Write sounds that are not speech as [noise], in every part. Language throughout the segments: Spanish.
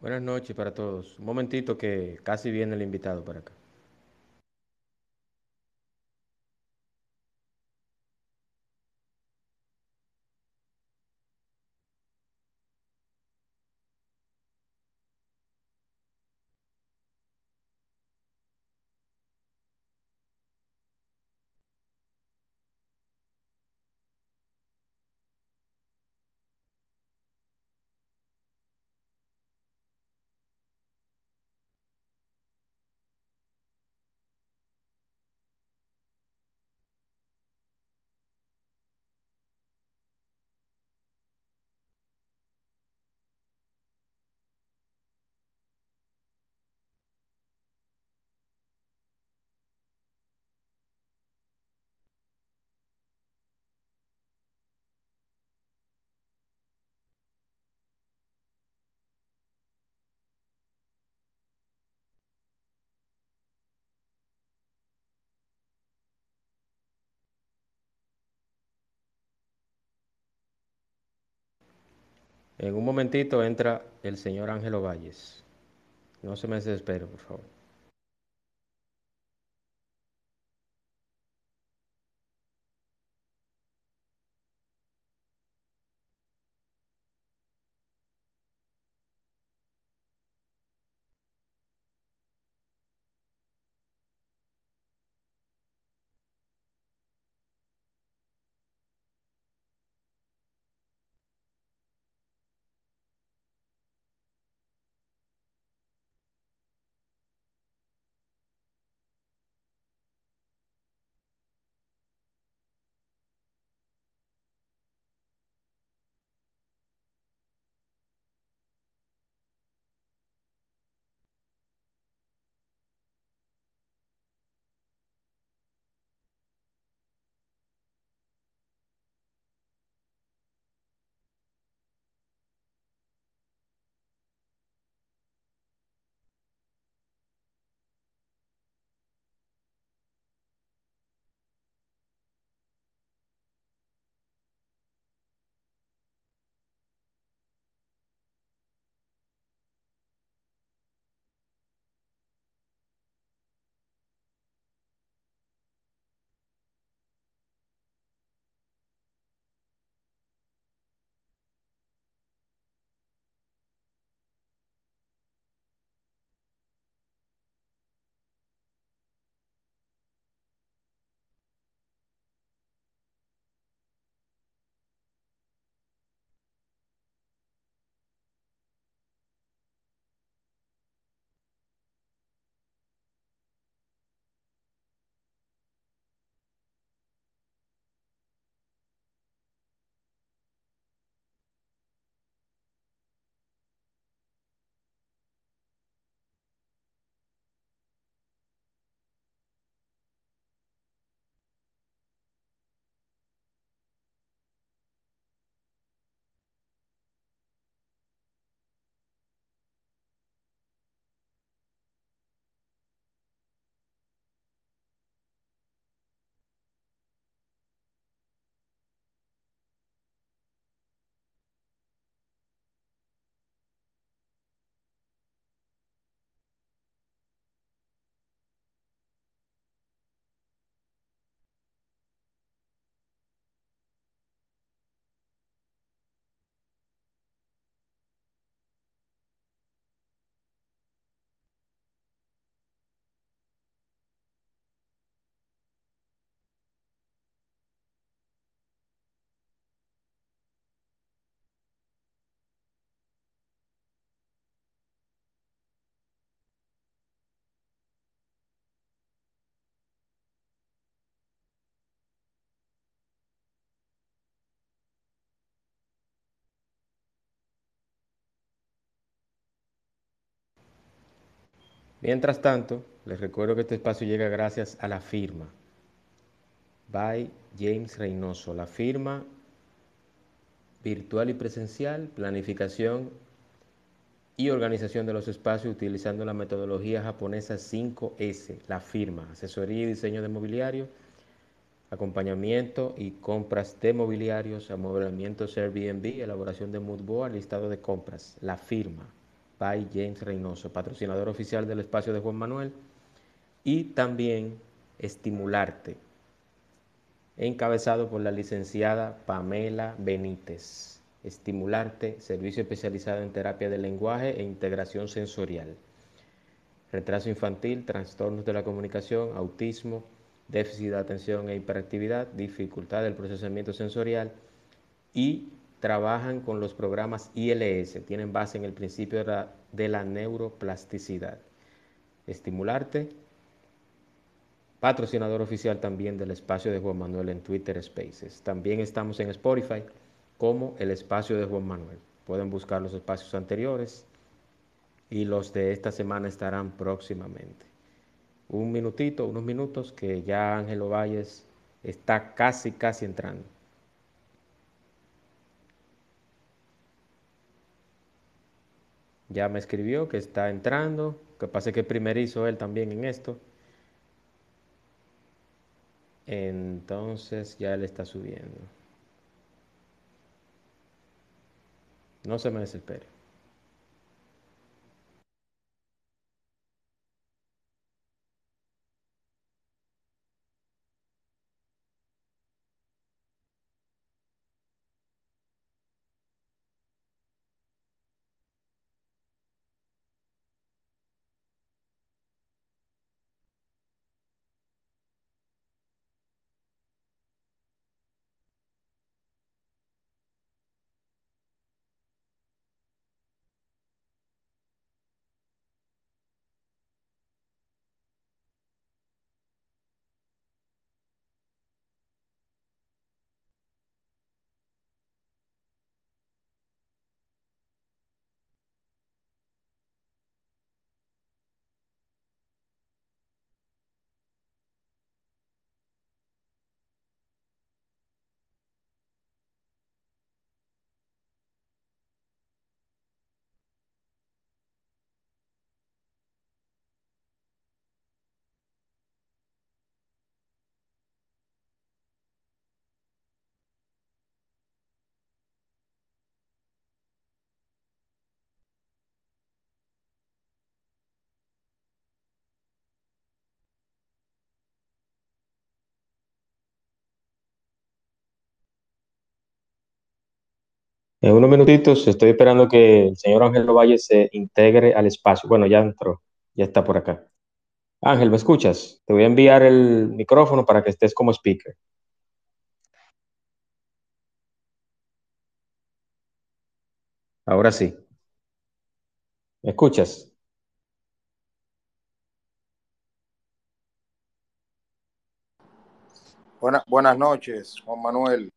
Buenas noches para todos. Un momentito que casi viene el invitado para acá. En un momentito entra el señor Ángelo Valles. No se me desespere, por favor. Mientras tanto, les recuerdo que este espacio llega gracias a la firma by James Reynoso, la firma virtual y presencial, planificación y organización de los espacios utilizando la metodología japonesa 5S, la firma, asesoría y diseño de mobiliario, acompañamiento y compras de mobiliarios, amoblamientos Airbnb, elaboración de mood board, listado de compras, la firma by James Reynoso, patrocinador oficial del espacio de Juan Manuel. Y también Estimularte, encabezado por la licenciada Pamela Benítez. Estimularte, servicio especializado en terapia del lenguaje e integración sensorial. Retraso infantil, trastornos de la comunicación, autismo, déficit de atención e hiperactividad, dificultad del procesamiento sensorial y trabajan con los programas ILS, tienen base en el principio de la, neuroplasticidad. Estimularte, patrocinador oficial también del espacio de Juan Manuel en Twitter Spaces. También estamos en Spotify como el espacio de Juan Manuel. Pueden buscar los espacios anteriores y los de esta semana estarán próximamente. Un minutito, unos minutos que ya Ángelo Valles está casi, casi entrando. Ya me escribió que está entrando, que pase que primerizo él también en esto. Entonces ya él está subiendo. No se me desespere. En unos minutitos estoy esperando que el señor Ángel Valle se integre al espacio. Bueno, ya entró, ya está por acá. Ángel, ¿me escuchas? Te voy a enviar el micrófono para que estés como speaker. Ahora sí. ¿Me escuchas? buenas noches, Juan Manuel.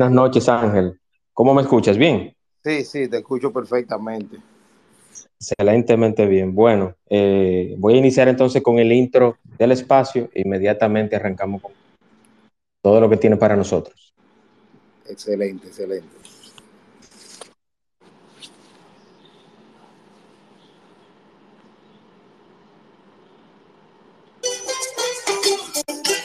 Buenas noches, Ángel. ¿Cómo me escuchas? ¿Bien? Sí, sí, te escucho perfectamente. Excelentemente bien. Bueno, eh, voy a iniciar entonces con el intro del espacio e inmediatamente arrancamos con todo lo que tiene para nosotros. Excelente, excelente.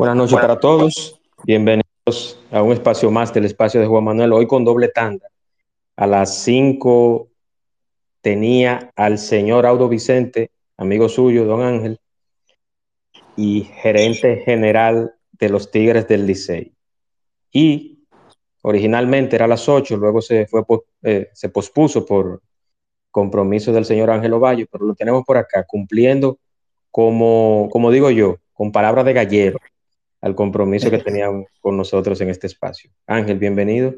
Buenas noches para todos. Bienvenidos a un espacio más del espacio de Juan Manuel. Hoy con doble tanda. A las 5 tenía al señor Audo Vicente, amigo suyo, don Ángel, y gerente general de los Tigres del Licey. Y originalmente era a las 8, luego se, fue, eh, se pospuso por compromiso del señor Ángel Ovalle, pero lo tenemos por acá, cumpliendo como, como digo yo, con palabras de gallero, al compromiso que tenían con nosotros en este espacio. Ángel, bienvenido.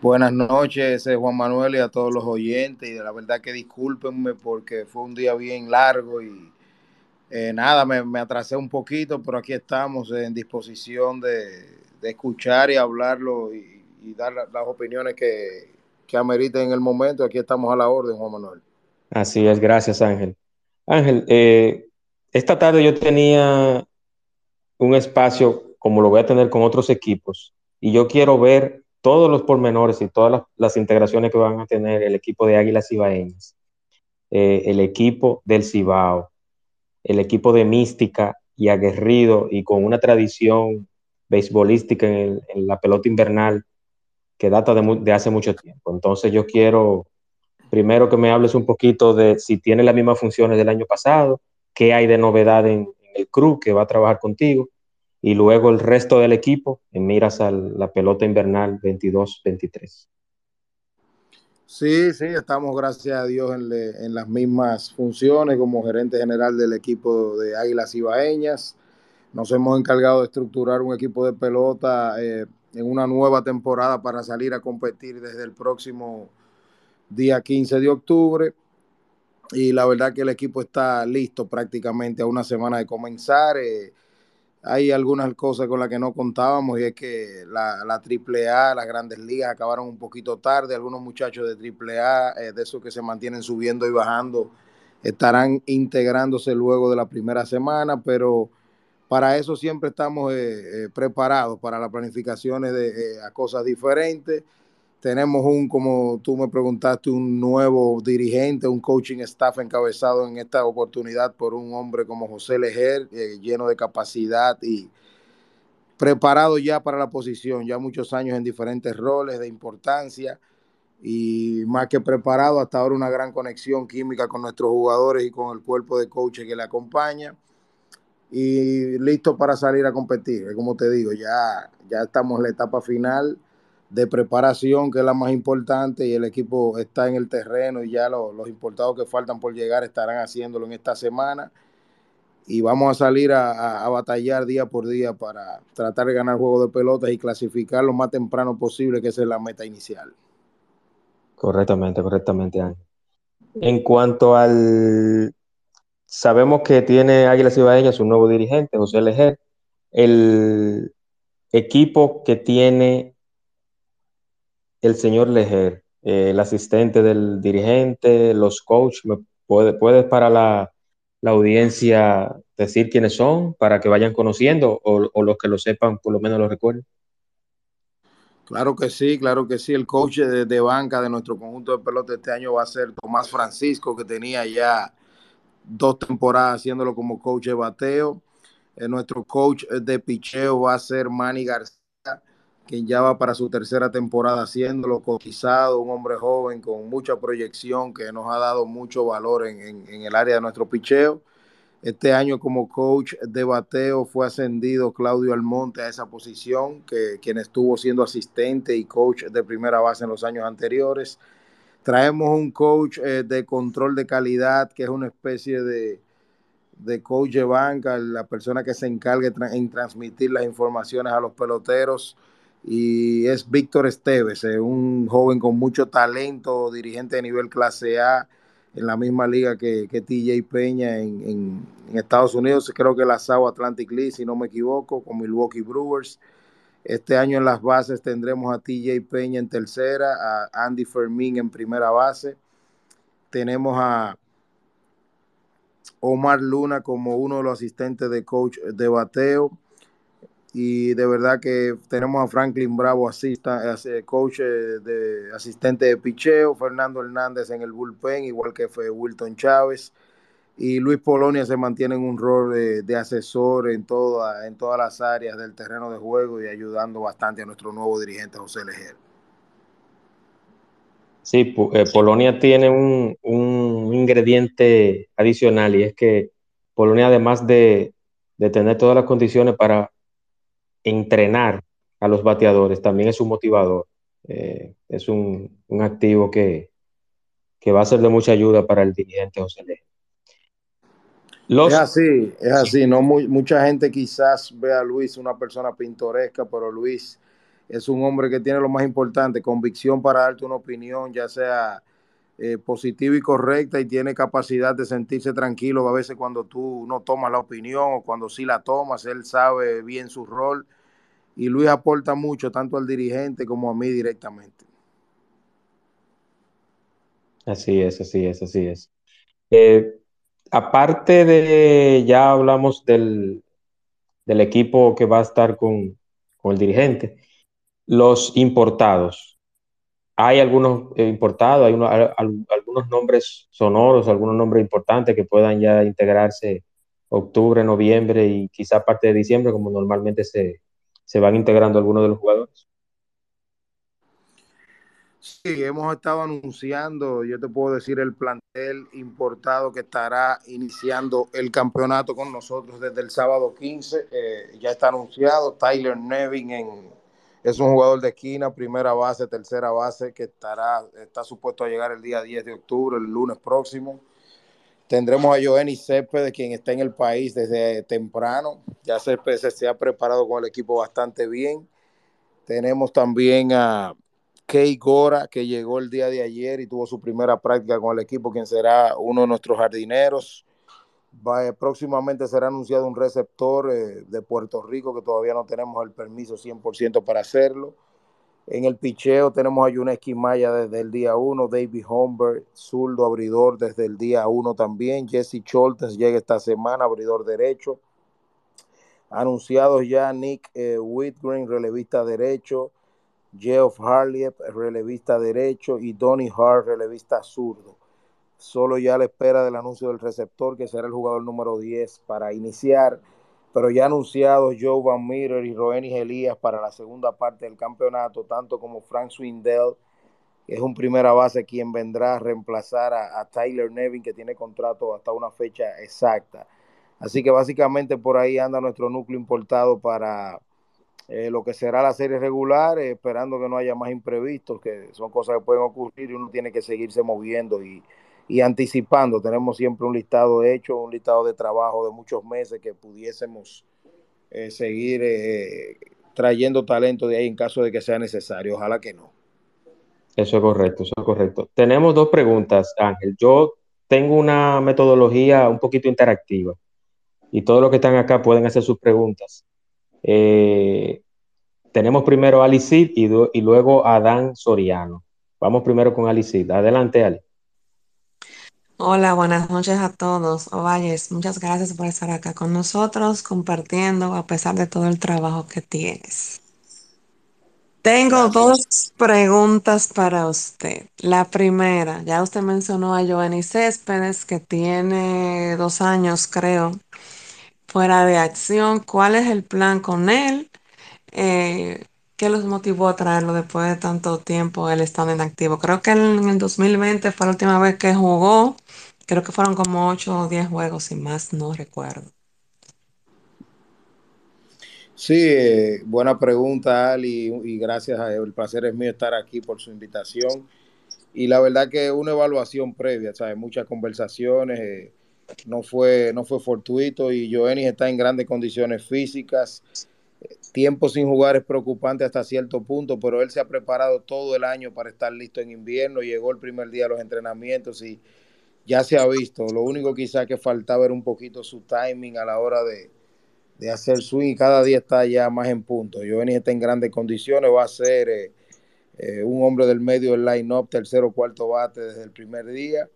Buenas noches, eh, Juan Manuel, y a todos los oyentes. Y de la verdad que discúlpenme porque fue un día bien largo y eh, nada, me, atrasé un poquito, pero aquí estamos en disposición de, escuchar y hablarlo y, y, dar las opiniones que, que ameriten en el momento. Aquí estamos a la orden, Juan Manuel. Así es, gracias Ángel. Ángel, eh, esta tarde yo tenía un espacio como lo voy a tener con otros equipos y yo quiero ver todos los pormenores y todas las, integraciones que van a tener el equipo de Águilas Cibaeñas, eh, el equipo del Cibao, el equipo de Mística y aguerrido y con una tradición beisbolística en, la pelota invernal que data de, hace mucho tiempo. Entonces yo quiero primero que me hables un poquito de si tiene las mismas funciones del año pasado, qué hay de novedad en, el crew que va a trabajar contigo y luego el resto del equipo en miras a la pelota invernal 22-23. Sí, sí, estamos gracias a Dios en, las mismas funciones como gerente general del equipo de Águilas Ibaeñas. Nos hemos encargado de estructurar un equipo de pelota eh, en una nueva temporada para salir a competir desde el próximo día 15 de octubre. Y la verdad que el equipo está listo prácticamente a una semana de comenzar. Eh, hay algunas cosas con las que no contábamos y es que la, la AAA, las grandes ligas acabaron un poquito tarde. Algunos muchachos de AAA, eh, de esos que se mantienen subiendo y bajando, estarán integrándose luego de la primera semana, pero para eso siempre estamos eh, eh, preparados para las planificaciones de a cosas diferentes tenemos un, como tú me preguntaste, un nuevo dirigente, un coaching staff encabezado en esta oportunidad por un hombre como José Lejer, eh, lleno de capacidad y preparado ya para la posición, ya muchos años en diferentes roles de importancia y más que preparado, hasta ahora una gran conexión química con nuestros jugadores y con el cuerpo de coaches que le acompaña y listo para salir a competir. Como te digo, ya, ya estamos en la etapa final de preparación, que es la más importante, y el equipo está en el terreno y ya los importados que faltan por llegar estarán haciéndolo en esta semana. Y vamos a salir a, batallar día por día para tratar de ganar juego de pelotas y clasificar lo más temprano posible, que esa es la meta inicial. Correctamente, correctamente, Ángel. En cuanto al... Sabemos que tiene Águilas Ibaeñas un nuevo dirigente, José Lejer. El equipo que tiene el señor Lejer, eh, el asistente del dirigente, los coaches, puede, ¿puedes para la, audiencia decir quiénes son para que vayan conociendo o, los que lo sepan por lo menos lo recuerden? Claro que sí, claro que sí. El coach de, banca de nuestro conjunto de pelota este año va a ser Tomás Francisco, que tenía ya dos temporadas haciéndolo como coach de bateo. Eh, nuestro coach de picheo va a ser Manny García quien ya va para su tercera temporada haciéndolo cotizado, un hombre joven con mucha proyección que nos ha dado mucho valor en, el área de nuestro picheo. Este año como coach de bateo fue ascendido Claudio Almonte a esa posición, que quien estuvo siendo asistente y coach de primera base en los años anteriores. Traemos un coach eh, de control de calidad, que es una especie de, de coach de banca, la persona que se encargue en transmitir las informaciones a los peloteros y es Víctor Esteves, eh, un joven con mucho talento, dirigente de nivel clase A en la misma liga que, que TJ Peña en, Estados Unidos, creo que la South Atlantic League, si no me equivoco, con Milwaukee Brewers. Este año en las bases tendremos a TJ Peña en tercera, a Andy Fermín en primera base. Tenemos a Omar Luna como uno de los asistentes de coach de bateo y de verdad que tenemos a Franklin Bravo, asista, coach eh, de asistente de picheo, Fernando Hernández en el bullpen, igual que fue Wilton Chávez, y Luis Polonia se mantiene en un rol de, asesor en, toda, en todas las áreas del terreno de juego y ayudando bastante a nuestro nuevo dirigente José Lejer. Sí, eh, Polonia tiene un, un, ingrediente adicional y es que Polonia además de, de tener todas las condiciones para entrenar a los bateadores también es un motivador. Eh, es un, activo que, va a ser de mucha ayuda para el dirigente José León. Es así, es así. No mucha gente quizás ve a Luis una persona pintoresca, pero Luis es un hombre que tiene lo más importante, convicción para darte una opinión, ya sea eh, positiva y correcta, y tiene capacidad de sentirse tranquilo a veces cuando tú no tomas la opinión o cuando sí la tomas, él sabe bien su rol y Luis aporta mucho tanto al dirigente como a mí directamente. Así es, así es, así es. Eh, aparte de, ya hablamos del, del, equipo que va a estar con, con el dirigente, los importados. Hay algunos eh, importados, hay uno, al, algunos nombres sonoros, algunos nombres importantes que puedan ya integrarse octubre, noviembre y quizá parte de diciembre, como normalmente se, se van integrando algunos de los jugadores. Sí, hemos estado anunciando, yo te puedo decir, el plantel importado que estará iniciando el campeonato con nosotros desde el sábado 15. Eh, ya está anunciado, Tyler Nevin en, es un jugador de esquina, primera base, tercera base, que estará, está supuesto a llegar el día 10 de octubre, el lunes próximo. Tendremos a Joenny Céspedes, quien está en el país desde temprano. Ya Céspedes se ha preparado con el equipo bastante bien. Tenemos también a Kei Gora, que llegó el día de ayer y tuvo su primera práctica con el equipo, quien será uno de nuestros jardineros. Próximamente será anunciado un receptor eh, de Puerto Rico, que todavía no tenemos el permiso 100% para hacerlo. En el picheo tenemos a Yuneski Maya desde el día 1, David Homberg, zurdo abridor desde el día 1 también, Jesse Choltes llega esta semana, abridor derecho. Anunciados ya Nick eh, Whitgreen, relevista derecho, Geoff Harliep, relevista derecho, y Donny Hart, relevista zurdo. Solo ya a la espera del anuncio del receptor, que será el jugador número 10 para iniciar. Pero ya anunciados Joe Van Meter y Roenis Elías para la segunda parte del campeonato, tanto como Frank Swindell, que es un primera base quien vendrá a reemplazar a, Tyler Nevin, que tiene contrato hasta una fecha exacta. Así que básicamente por ahí anda nuestro núcleo importado para eh, lo que será la serie regular, eh, esperando que no haya más imprevistos, que son cosas que pueden ocurrir y uno tiene que seguirse moviendo y, y anticipando. Tenemos siempre un listado hecho, un listado de trabajo de muchos meses que pudiésemos eh, seguir eh, trayendo talento de ahí en caso de que sea necesario. Ojalá que no. Eso es correcto, eso es correcto. Tenemos dos preguntas, Ángel. Yo tengo una metodología un poquito interactiva y todos los que están acá pueden hacer sus preguntas. Eh, tenemos primero a Alicid y, y, luego a Dan Soriano. Vamos primero con Alicid. Adelante, Ali. Hola, buenas noches a todos. Ovalles, muchas gracias por estar acá con nosotros, compartiendo a pesar de todo el trabajo que tienes. Tengo dos preguntas para usted. La primera, ya usted mencionó a Giovanni Céspedes, que tiene dos años, creo, fuera de acción. ¿Cuál es el plan con él? Eh, ¿Qué los motivó a traerlo después de tanto tiempo él estando en activo? Creo que en el 2020 fue la última vez que jugó. Creo que fueron como 8 o 10 juegos, sin más no recuerdo. Sí, buena pregunta, Ali, y gracias. A, el placer es mío estar aquí por su invitación. Y la verdad que una evaluación previa, ¿sabes? Muchas conversaciones, eh, no, fue, no fue fortuito y Joenis está en grandes condiciones físicas. Tiempo sin jugar es preocupante hasta cierto punto, pero él se ha preparado todo el año para estar listo en invierno. Llegó el primer día de los entrenamientos y ya se ha visto. Lo único quizá que faltaba era un poquito su timing a la hora de, de hacer swing y cada día está ya más en punto. Giovanni está en grandes condiciones, va a ser eh, eh, un hombre del medio del line-up, tercero cuarto bate desde el primer día.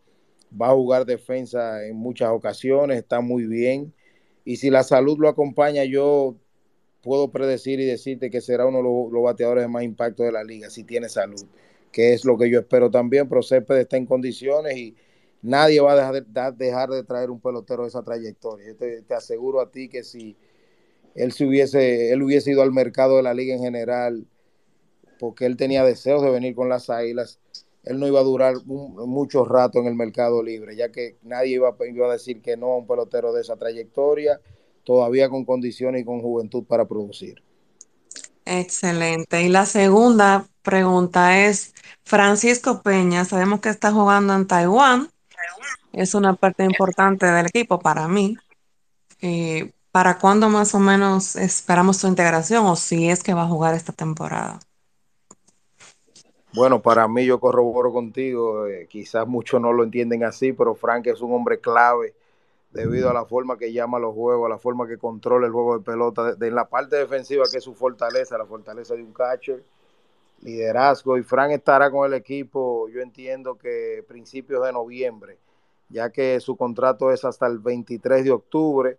Va a jugar defensa en muchas ocasiones, está muy bien. Y si la salud lo acompaña, yo puedo predecir y decirte que será uno de los, bateadores de más impacto de la liga, si tiene salud, que es lo que yo espero también. Pero está en condiciones y nadie va a dejar de, dejar de traer un pelotero de esa trayectoria. Yo te, te, aseguro a ti que si él, se hubiese, él hubiese ido al mercado de la liga en general, porque él tenía deseos de venir con las águilas, él no iba a durar un, mucho rato en el mercado libre, ya que nadie iba, iba a decir que no a un pelotero de esa trayectoria, todavía con condiciones y con juventud para producir. Excelente. Y la segunda pregunta es, Francisco Peña, sabemos que está jugando en Taiwán, es una parte importante del equipo para mí. Eh, ¿Para cuándo más o menos esperamos su integración o si es que va a jugar esta temporada? Bueno, para mí yo corroboro contigo, eh, quizás muchos no lo entienden así, pero Frank es un hombre clave debido a la forma que llama los juegos, a la forma que controla el juego de pelota, de, en la parte defensiva que es su fortaleza, la fortaleza de un catcher, liderazgo, y Frank estará con el equipo, yo entiendo que principios de noviembre, ya que su contrato es hasta el 23 de octubre,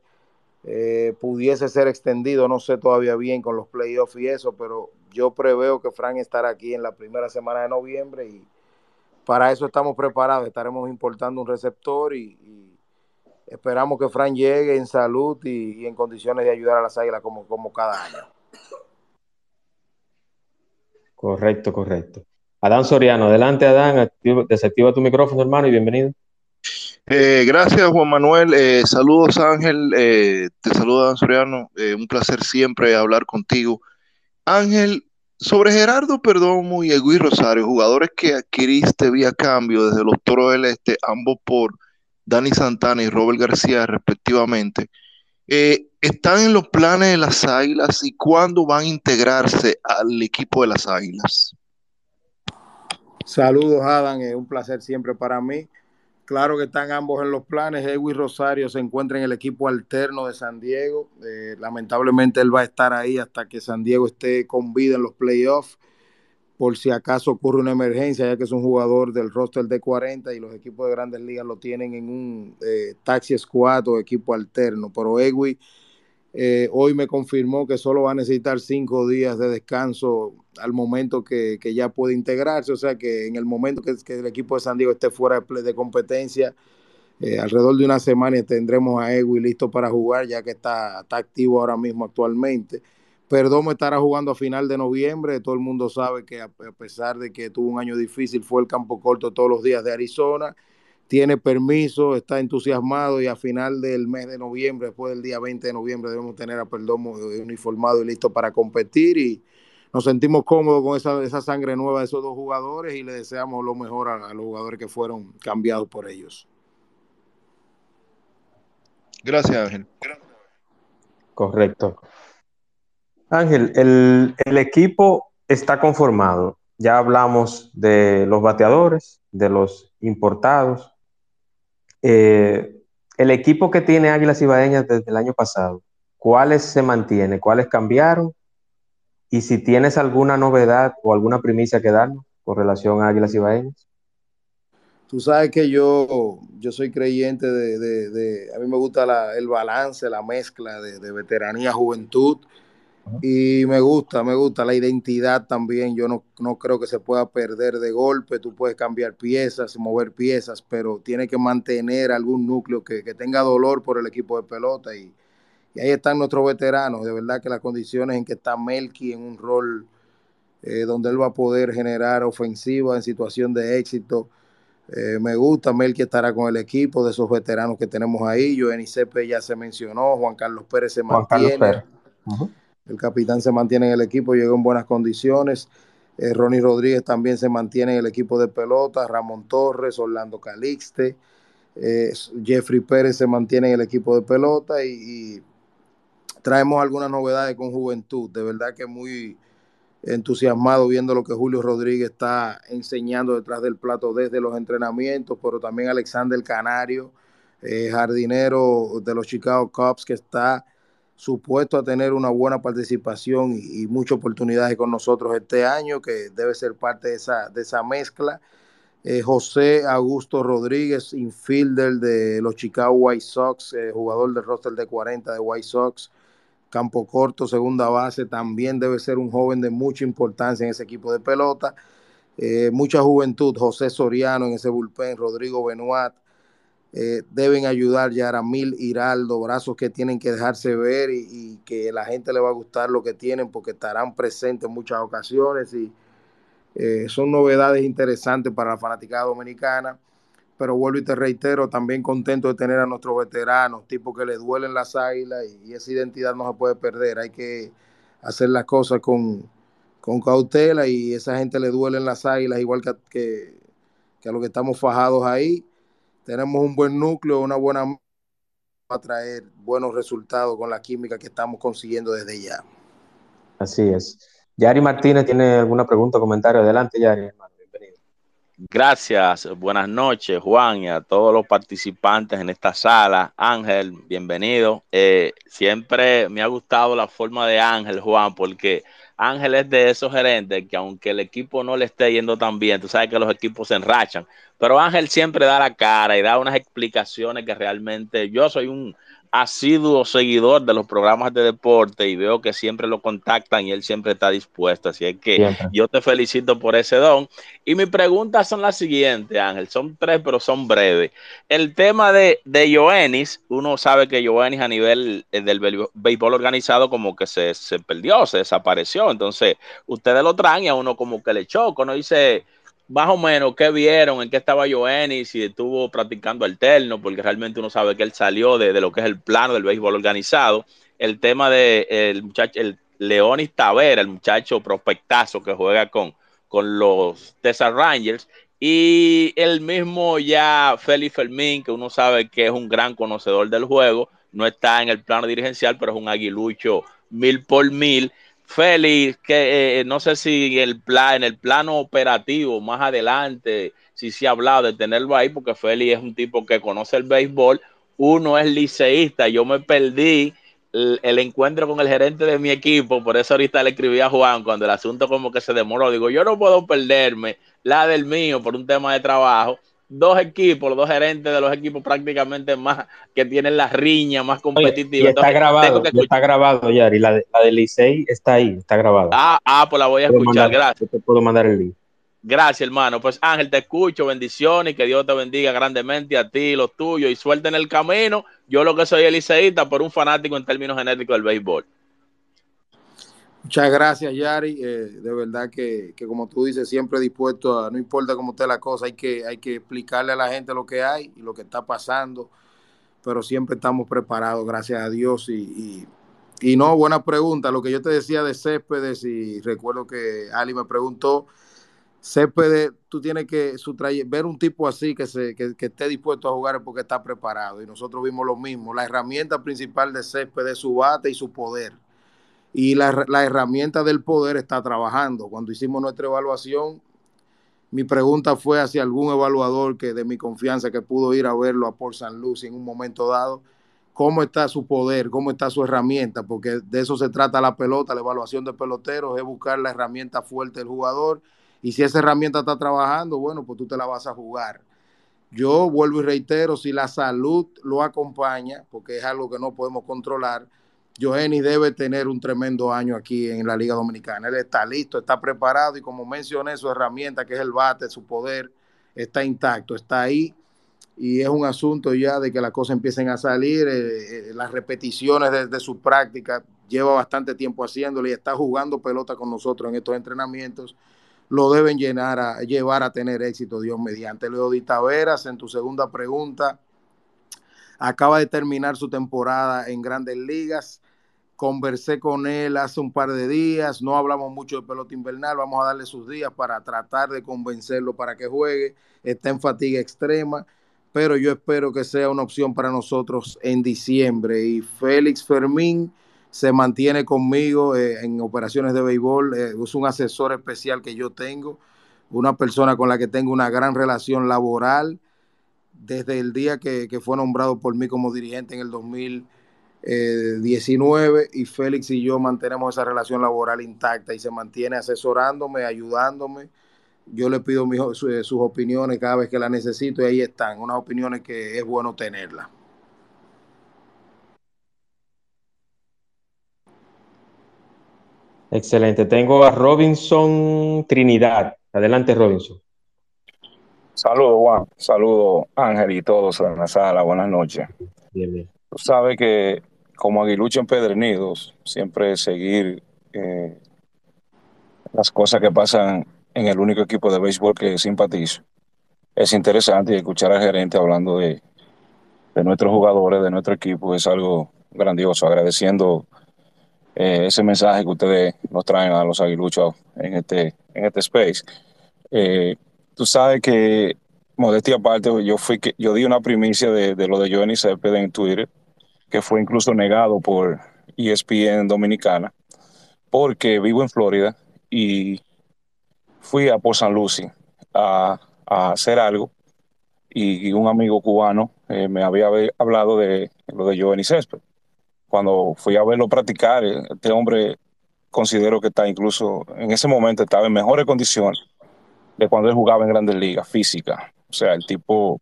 eh, pudiese ser extendido, no sé todavía bien con los playoffs y eso, pero yo preveo que Frank estará aquí en la primera semana de noviembre y para eso estamos preparados, estaremos importando un receptor y, esperamos que Frank llegue en salud y, en condiciones de ayudar a las águilas como, como cada año. Correcto, correcto. Adán Soriano, adelante Adán, desactiva tu micrófono hermano y bienvenido. Eh, gracias Juan Manuel, eh, saludos Ángel, eh, te saluda Adán Soriano, un placer siempre hablar contigo. Ángel, sobre Gerardo Perdomo y Egui Rosario, jugadores que adquiriste vía cambio desde los Toros del Este, ambos por Dani Santana y Robert García respectivamente, eh, ¿están en los planes de las Águilas y cuándo van a integrarse al equipo de las Águilas? Saludos, Adam, es un placer siempre para mí. Claro que están ambos en los planes. Edwin Rosario se encuentra en el equipo alterno de San Diego. Eh, lamentablemente él va a estar ahí hasta que San Diego esté con vida en los playoffs. Por si acaso ocurre una emergencia, ya que es un jugador del roster de 40 y los equipos de grandes ligas lo tienen en un eh, taxi squad o equipo alterno. Pero Edwin eh, hoy me confirmó que solo va a necesitar cinco días de descanso al momento que, ya puede integrarse, o sea que en el momento que, el equipo de San Diego esté fuera de, competencia, eh, alrededor de una semana tendremos a Egui listo para jugar, ya que está, activo ahora mismo actualmente. Perdomo estará jugando a final de noviembre, todo el mundo sabe que a pesar de que tuvo un año difícil, fue el campo corto todos los días de Arizona tiene permiso, está entusiasmado y a final del mes de noviembre, después del día 20 de noviembre, debemos tener a Perdomo uniformado y listo para competir y nos sentimos cómodos con esa, esa sangre nueva de esos dos jugadores y le deseamos lo mejor a, los jugadores que fueron cambiados por ellos. Gracias, Ángel. Correcto. Ángel, el, equipo está conformado. Ya hablamos de los bateadores, de los importados, eh, el equipo que tiene Águilas Ibaeñas desde el año pasado, ¿cuáles se mantiene? ¿Cuáles cambiaron? Y si tienes alguna novedad o alguna primicia que darnos con relación a Águilas Ibaeñas. Tú sabes que yo, yo soy creyente de, a mí me gusta el balance, la mezcla de veteranía, juventud y me gusta, me gusta la identidad también. Yo no, no, creo que se pueda perder de golpe. Tú puedes cambiar piezas, mover piezas, pero tiene que mantener algún núcleo que, que tenga dolor por el equipo de pelota. Y, y, ahí están nuestros veteranos. De verdad que las condiciones en que está Melky en un rol eh, donde él va a poder generar ofensiva en situación de éxito. Eh, me gusta, Melky estará con el equipo de esos veteranos que tenemos ahí. Joenny Cepe ya se mencionó, Juan Carlos Pérez se Juan mantiene. Carlos Pérez. El capitán se mantiene en el equipo, llegó en buenas condiciones. Eh, Ronnie Rodríguez también se mantiene en el equipo de pelota. Ramón Torres, Orlando Calixte. Eh, Jeffrey Pérez se mantiene en el equipo de pelota y, traemos algunas novedades con Juventud. De verdad que muy entusiasmado viendo lo que Julio Rodríguez está enseñando detrás del plato desde los entrenamientos, pero también Alexander Canario, eh, jardinero de los Chicago Cubs, que está supuesto a tener una buena participación y, muchas oportunidades con nosotros este año, que debe ser parte de esa, de esa mezcla. Eh, José Augusto Rodríguez, infielder de los Chicago White Sox, eh, jugador del roster de 40 de White Sox, campo corto, segunda base, también debe ser un joven de mucha importancia en ese equipo de pelota. Eh, mucha juventud, José Soriano en ese bullpen, Rodrigo Benoit, eh, deben ayudar Yaramil Hiraldo, brazos que tienen que dejarse ver y, que la gente le va a gustar lo que tienen porque estarán presentes en muchas ocasiones y eh, son novedades interesantes para la fanaticada dominicana. Pero vuelvo y te reitero, también contento de tener a nuestros veteranos, tipos que les duelen las águilas y, esa identidad no se puede perder. Hay que hacer las cosas con, con cautela y esa gente le duelen las águilas igual que, que, que a los que estamos fajados ahí tenemos un buen núcleo, una buena a traer buenos resultados con la química que estamos consiguiendo desde ya. Así es. Yari Martínez tiene alguna pregunta o comentario. Adelante, Yari, hermano. Bienvenido. Gracias, buenas noches Juan y a todos los participantes en esta sala. Ángel, bienvenido. Eh, siempre me ha gustado la forma de Ángel, Juan, porque Ángel es de esos gerentes que aunque el equipo no le esté yendo tan bien, tú sabes que los equipos se enrachan, pero Ángel siempre da la cara y da unas explicaciones que realmente yo soy un asiduo seguidor de los programas de deporte y veo que siempre lo contactan y él siempre está dispuesto. Así es que yo te felicito por ese don. Y mis preguntas son las siguientes, Ángel. Son tres, pero son breves. El tema de, de Joenis, uno sabe que Joenis a nivel eh, del béisbol organizado como que se, se perdió, se desapareció. Entonces, ustedes lo traen y a uno como que le choca, ¿no? Dice más o menos qué vieron, en qué estaba Joenny, si estuvo practicando alterno, porque realmente uno sabe que él salió de, lo que es el plano del béisbol organizado. El tema de el muchacho, el Leonis Tavera, el muchacho prospectazo que juega con, con los Texas Rangers, y el mismo ya Félix Fermín, que uno sabe que es un gran conocedor del juego, no está en el plano dirigencial, pero es un aguilucho mil por mil. Félix, que eh, no sé si el plan, en el plano operativo más adelante, si se ha hablado de tenerlo ahí, porque Félix es un tipo que conoce el béisbol, uno es liceísta, yo me perdí el, encuentro con el gerente de mi equipo, por eso ahorita le escribí a Juan cuando el asunto como que se demoró, digo, yo no puedo perderme la del mío por un tema de trabajo, dos equipos, los dos gerentes de los equipos prácticamente más que tienen la riña más competitiva. está grabado, está grabado, Yari. La, la de Licey está ahí, está grabado. Ah, ah, pues la voy a escuchar, gracias. Te puedo mandar el link. Gracias, hermano. Pues Ángel, te escucho, bendiciones y que Dios te bendiga grandemente a ti y los tuyos y suerte en el camino. Yo lo que soy eliseísta, por un fanático en términos genéticos del béisbol. Muchas gracias, Yari. Eh, de verdad que, como tú dices, siempre dispuesto a, no importa cómo esté la cosa, hay que, hay que explicarle a la gente lo que hay y lo que está pasando, pero siempre estamos preparados, gracias a Dios. Y, no, buena pregunta. Lo que yo te decía de Céspedes, y recuerdo que Ali me preguntó, Céspedes, tú tienes que ver un tipo así que, se, que, que, esté dispuesto a jugar porque está preparado. Y nosotros vimos lo mismo. La herramienta principal de Céspedes es su bate y su poder y la, herramienta del poder está trabajando. Cuando hicimos nuestra evaluación, mi pregunta fue hacia algún evaluador que de mi confianza que pudo ir a verlo a por San en un momento dado, cómo está su poder, cómo está su herramienta, porque de eso se trata la pelota, la evaluación de peloteros, es buscar la herramienta fuerte del jugador y si esa herramienta está trabajando, bueno, pues tú te la vas a jugar. Yo vuelvo y reitero, si la salud lo acompaña, porque es algo que no podemos controlar, Joenny debe tener un tremendo año aquí en la Liga Dominicana. Él está listo, está preparado y como mencioné, su herramienta, que es el bate, su poder, está intacto, está ahí. Y es un asunto ya de que las cosas empiecen a salir, eh, eh, las repeticiones de, su práctica, lleva bastante tiempo haciéndolo y está jugando pelota con nosotros en estos entrenamientos, lo deben llenar a, llevar a tener éxito, Dios mediante. Leodita Veras, en tu segunda pregunta, acaba de terminar su temporada en grandes ligas Conversé con él hace un par de días, no hablamos mucho de pelota invernal, vamos a darle sus días para tratar de convencerlo para que juegue. Está en fatiga extrema, pero yo espero que sea una opción para nosotros en diciembre. Y Félix Fermín se mantiene conmigo eh, en operaciones de béisbol, eh, es un asesor especial que yo tengo, una persona con la que tengo una gran relación laboral desde el día que, que fue nombrado por mí como dirigente en el 2000 19 eh, y Félix y yo mantenemos esa relación laboral intacta y se mantiene asesorándome, ayudándome. Yo le pido eh, sus opiniones cada vez que la necesito y ahí están, unas opiniones que es bueno tenerlas. Excelente. Tengo a Robinson Trinidad. Adelante, Robinson. Saludos, Juan. Saludos, Ángel y todos en la sala. Buenas noches. Bien, bien. Tú sabes que como aguilucho empedernidos, siempre seguir eh, las cosas que pasan en el único equipo de béisbol que simpatizo. Es interesante escuchar al gerente hablando de, de nuestros jugadores, de nuestro equipo, es algo grandioso, agradeciendo eh, ese mensaje que ustedes nos traen a los aguiluchos en este, en este space. Eh, tú sabes que, modestia aparte, yo, fui que, yo di una primicia de, lo de Johnny Cepeda en Twitter, que fue incluso negado por ESPN Dominicana, porque vivo en Florida y fui a Port San Lucie a a hacer algo y, un amigo cubano eh, me había hablado de lo de Giovanni Césped. Cuando fui a verlo practicar, eh, este hombre considero que está incluso en ese momento estaba en mejores condiciones de cuando él jugaba en grandes ligas, física. O sea, el tipo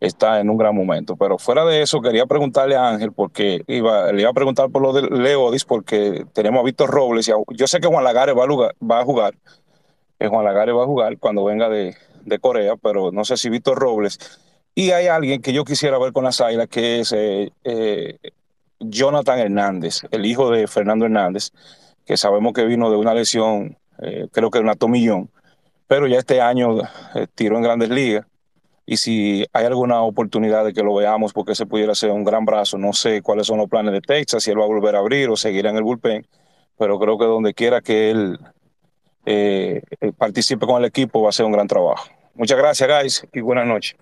está en un gran momento. Pero fuera de eso, quería preguntarle a Ángel, porque iba, le iba a preguntar por lo de Leodis, porque tenemos a Víctor Robles. Y yo sé que Juan Lagares va a, va a jugar, Juan Lagares va a jugar cuando venga de, de Corea, pero no sé si Víctor Robles. Y hay alguien que yo quisiera ver con las águilas, que es eh, eh, Jonathan Hernández, el hijo de Fernando Hernández, que sabemos que vino de una lesión, eh, creo que de una tomillón, pero ya este año tiró en grandes ligas. Y si hay alguna oportunidad de que lo veamos, porque se pudiera ser un gran brazo, no sé cuáles son los planes de Texas, si él va a volver a abrir o seguirá en el bullpen, pero creo que donde quiera que él eh, eh, participe con el equipo, va a ser un gran trabajo. Muchas gracias, guys, y buenas noches.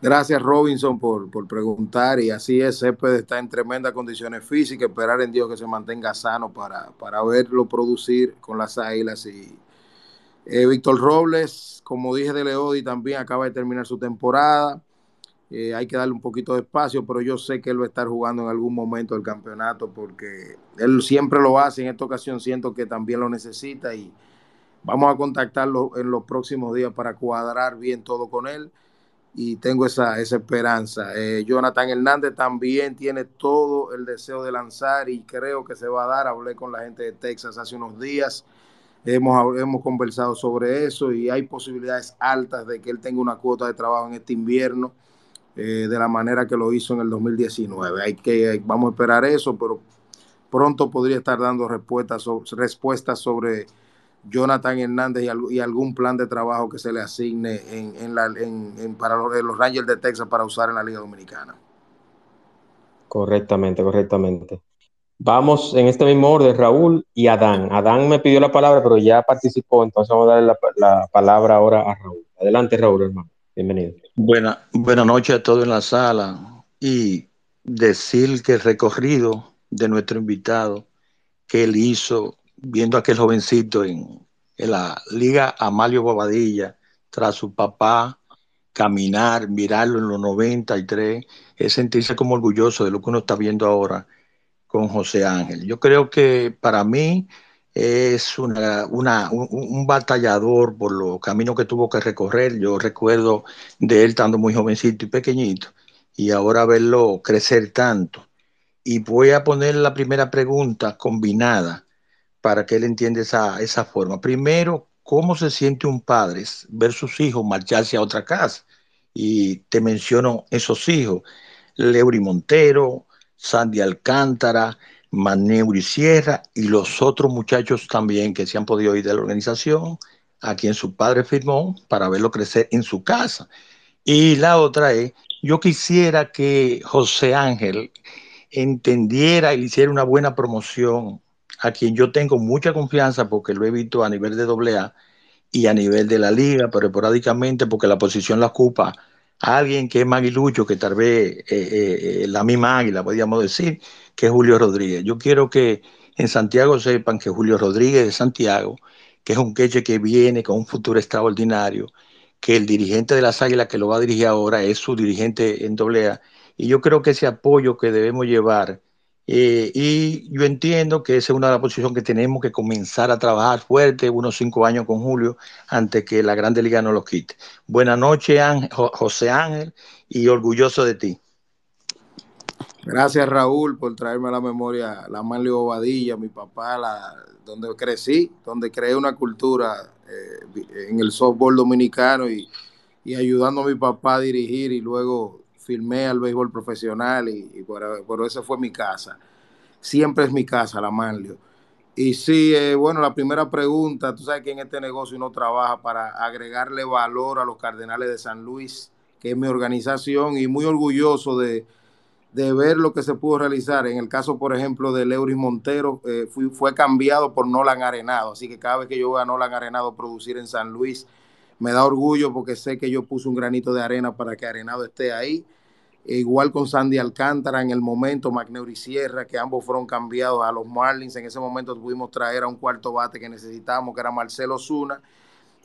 Gracias, Robinson, por, por preguntar. Y así es, Ceped está en tremendas condiciones físicas. Esperar en Dios que se mantenga sano para, para verlo producir con las águilas. Y eh, Víctor Robles, como dije de Leodi, también acaba de terminar su temporada. Eh, hay que darle un poquito de espacio, pero yo sé que él va a estar jugando en algún momento del campeonato porque él siempre lo hace. En esta ocasión siento que también lo necesita y vamos a contactarlo en los próximos días para cuadrar bien todo con él y tengo esa, esa esperanza. Eh, Jonathan Hernández también tiene todo el deseo de lanzar y creo que se va a dar. Hablé con la gente de Texas hace unos días. Hemos, hemos conversado sobre eso y hay posibilidades altas de que él tenga una cuota de trabajo en este invierno eh, de la manera que lo hizo en el 2019. Hay que, vamos a esperar eso, pero pronto podría estar dando respuestas, respuestas sobre Jonathan Hernández y, algún plan de trabajo que se le asigne en, la, para los, los Rangers de Texas para usar en la Liga Dominicana. Correctamente, correctamente. Vamos en este mismo orden, Raúl y Adán. Adán me pidió la palabra, pero ya participó, entonces vamos a darle la, la palabra ahora a Raúl. Adelante, Raúl, hermano. Bienvenido. Buena, buena noche a todos en la sala y decir que el recorrido de nuestro invitado que él hizo viendo a aquel jovencito en, la Liga Amalio Bobadilla tras su papá caminar, mirarlo en los 93, es sentirse como orgulloso de lo que uno está viendo ahora con José Ángel. Yo creo que para mí es una, un, batallador por los caminos que tuvo que recorrer. Yo recuerdo de él estando muy jovencito y pequeñito y ahora verlo crecer tanto. Y voy a poner la primera pregunta combinada para que él entienda esa, esa forma. Primero, ¿cómo se siente un padre ver sus hijos marcharse a otra casa? Y te menciono esos hijos, Leury Montero, Sandy Alcántara, Maneuri Sierra y los otros muchachos también que se han podido ir de la organización, a quien su padre firmó para verlo crecer en su casa. Y la otra es, yo quisiera que José Ángel entendiera y hiciera una buena promoción a quien yo tengo mucha confianza porque lo he visto a nivel de AA y a nivel de la liga, pero esporádicamente porque la posición la ocupa alguien que es más aguilucho que tal vez eh, eh, eh, la misma águila, podríamos decir, que es Julio Rodríguez. Yo quiero que en Santiago sepan que Julio Rodríguez de Santiago, que es un queche que viene con un futuro extraordinario, que el dirigente de las Águilas que lo va a dirigir ahora es su dirigente en doblea. Y yo creo que ese apoyo que debemos llevar, eh, y yo entiendo que esa es una de las posiciones que tenemos que comenzar a trabajar fuerte, unos cinco años con Julio, antes que la Grande Liga no los quite. Buenas noches, José Ángel, y orgulloso de ti. Gracias Raúl por traerme a la memoria la Manlio Bobadilla, mi papá, la, donde crecí, donde creé una cultura eh, en el softball dominicano y, ayudando a mi papá a dirigir y luego filmé al béisbol profesional y, por, por, fue mi casa. Siempre es mi casa, la Manlio. Y sí, eh, bueno, la primera pregunta, tú sabes que en este negocio uno trabaja para agregarle valor a los Cardenales de San Luis, que es mi organización, y muy orgulloso de de ver lo que se pudo realizar. En el caso, por ejemplo, de Leuris Montero, eh, fue, cambiado por Nolan Arenado. Así que cada vez que yo veo a Nolan Arenado producir en San Luis, me da orgullo porque sé que yo puse un granito de arena para que Arenado esté ahí. E igual con Sandy Alcántara en el momento, McNeury Sierra, que ambos fueron cambiados a los Marlins. En ese momento pudimos traer a un cuarto bate que necesitábamos, que era Marcelo Zuna.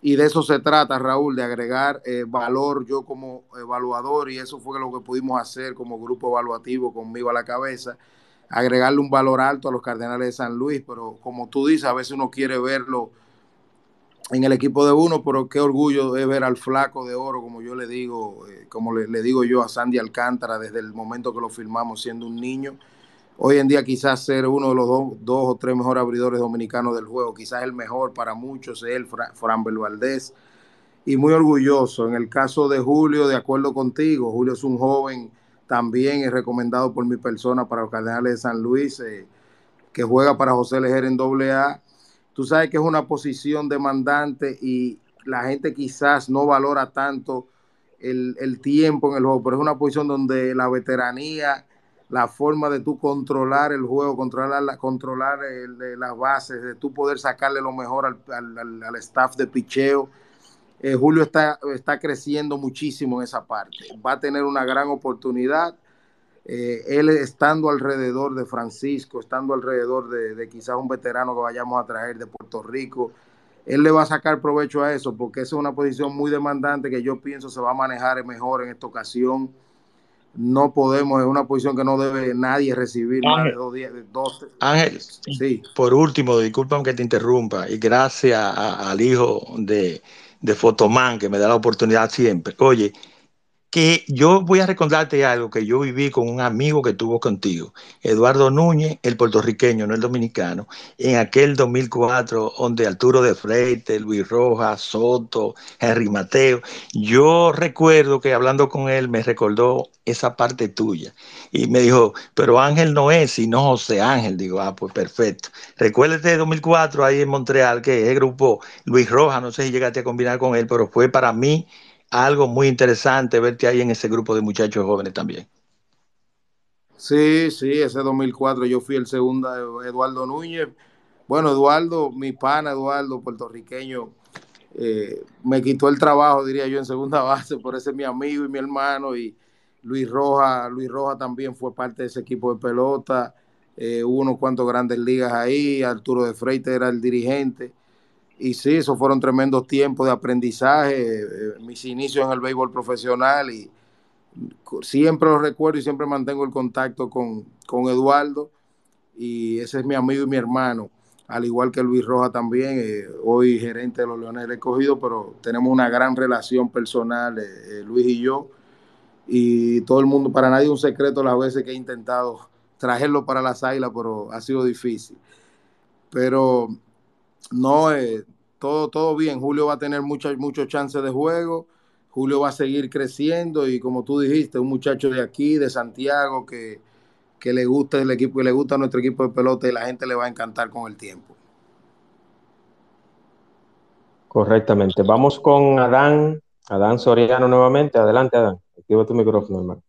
y de eso se trata, Raúl, de agregar eh, valor yo como evaluador y eso fue lo que pudimos hacer como grupo evaluativo conmigo a la cabeza, agregarle un valor alto a los Cardenales de San Luis, pero como tú dices, a veces uno quiere verlo en el equipo de uno, pero qué orgullo es ver al flaco de oro, como yo le digo, eh, como le, digo yo a Sandy Alcántara desde el momento que lo filmamos siendo un niño. Hoy en día quizás ser uno de los dos, dos o tres mejores abridores dominicanos del juego, quizás el mejor para muchos, él, Fran Valdés, y muy orgulloso. En el caso de Julio, de acuerdo contigo, Julio es un joven también es recomendado por mi persona para los Cardenales de San Luis, eh, que juega para José Lejer en AA Tú sabes que es una posición demandante y la gente quizás no valora tanto el, el, tiempo en el juego, pero es una posición donde la veteranía, la forma de tú controlar el juego, controlar, la, controlar las bases, de tú poder sacarle lo mejor al, al, al staff de picheo. Eh, Julio está, está creciendo muchísimo en esa parte. Va a tener una gran oportunidad eh, él estando alrededor de Francisco, estando alrededor de, de, quizás un veterano que vayamos a traer de Puerto Rico, él le va a sacar provecho a eso porque esa es una posición muy demandante que yo pienso se va a manejar mejor en esta ocasión. No podemos, es una posición que no debe nadie recibir Ángel, más de dos días. De dos, Ángel, sí. por último, discúlpame que te interrumpa y gracias a, al hijo de, de Fotomán que me da la oportunidad siempre. Oye, que yo voy a recordarte algo que yo viví con un amigo que tuvo contigo, Eduardo Núñez, el puertorriqueño, no el dominicano, en aquel 2004, donde Arturo de Freite, Luis Rojas, Soto, Henry Mateo. Yo recuerdo que hablando con él me recordó esa parte tuya y me dijo, pero Ángel no es, sino José Ángel. Digo, ah, pues perfecto. Recuérdate de 2004 ahí en Montreal, que es el grupo Luis Rojas, no sé si llegaste a combinar con él, pero fue para mí algo muy interesante verte ahí en ese grupo de muchachos jóvenes también. Sí, sí, ese 2004 yo fui el segundo Eduardo Núñez. Bueno, Eduardo, mi pana Eduardo, puertorriqueño, eh, me quitó el trabajo, diría yo, en segunda base, por ese mi amigo y mi hermano. Y Luis Roja, Luis Roja también fue parte de ese equipo de pelota. Eh, hubo unos cuantos grandes ligas ahí. Arturo de Freite era el dirigente. Y sí, esos fueron tremendos tiempos de aprendizaje, eh, mis inicios en el béisbol profesional y siempre lo recuerdo y siempre mantengo el contacto con, con Eduardo y ese es mi amigo y mi hermano, al igual que Luis Roja también, eh, hoy gerente de los Leones Recogidos, pero tenemos una gran relación personal, eh, eh, Luis y yo, y todo el mundo, para nadie un secreto las veces que he intentado traerlo para las águilas, pero ha sido difícil. Pero no, eh, todo, todo bien. Julio va a tener muchas muchos chances de juego. Julio va a seguir creciendo y como tú dijiste, un muchacho de aquí, de Santiago, que, que le gusta el equipo, que le gusta nuestro equipo de pelota y la gente le va a encantar con el tiempo. Correctamente. Vamos con Adán, Adán Soriano nuevamente. Adelante, Adán. Activa tu micrófono, hermano.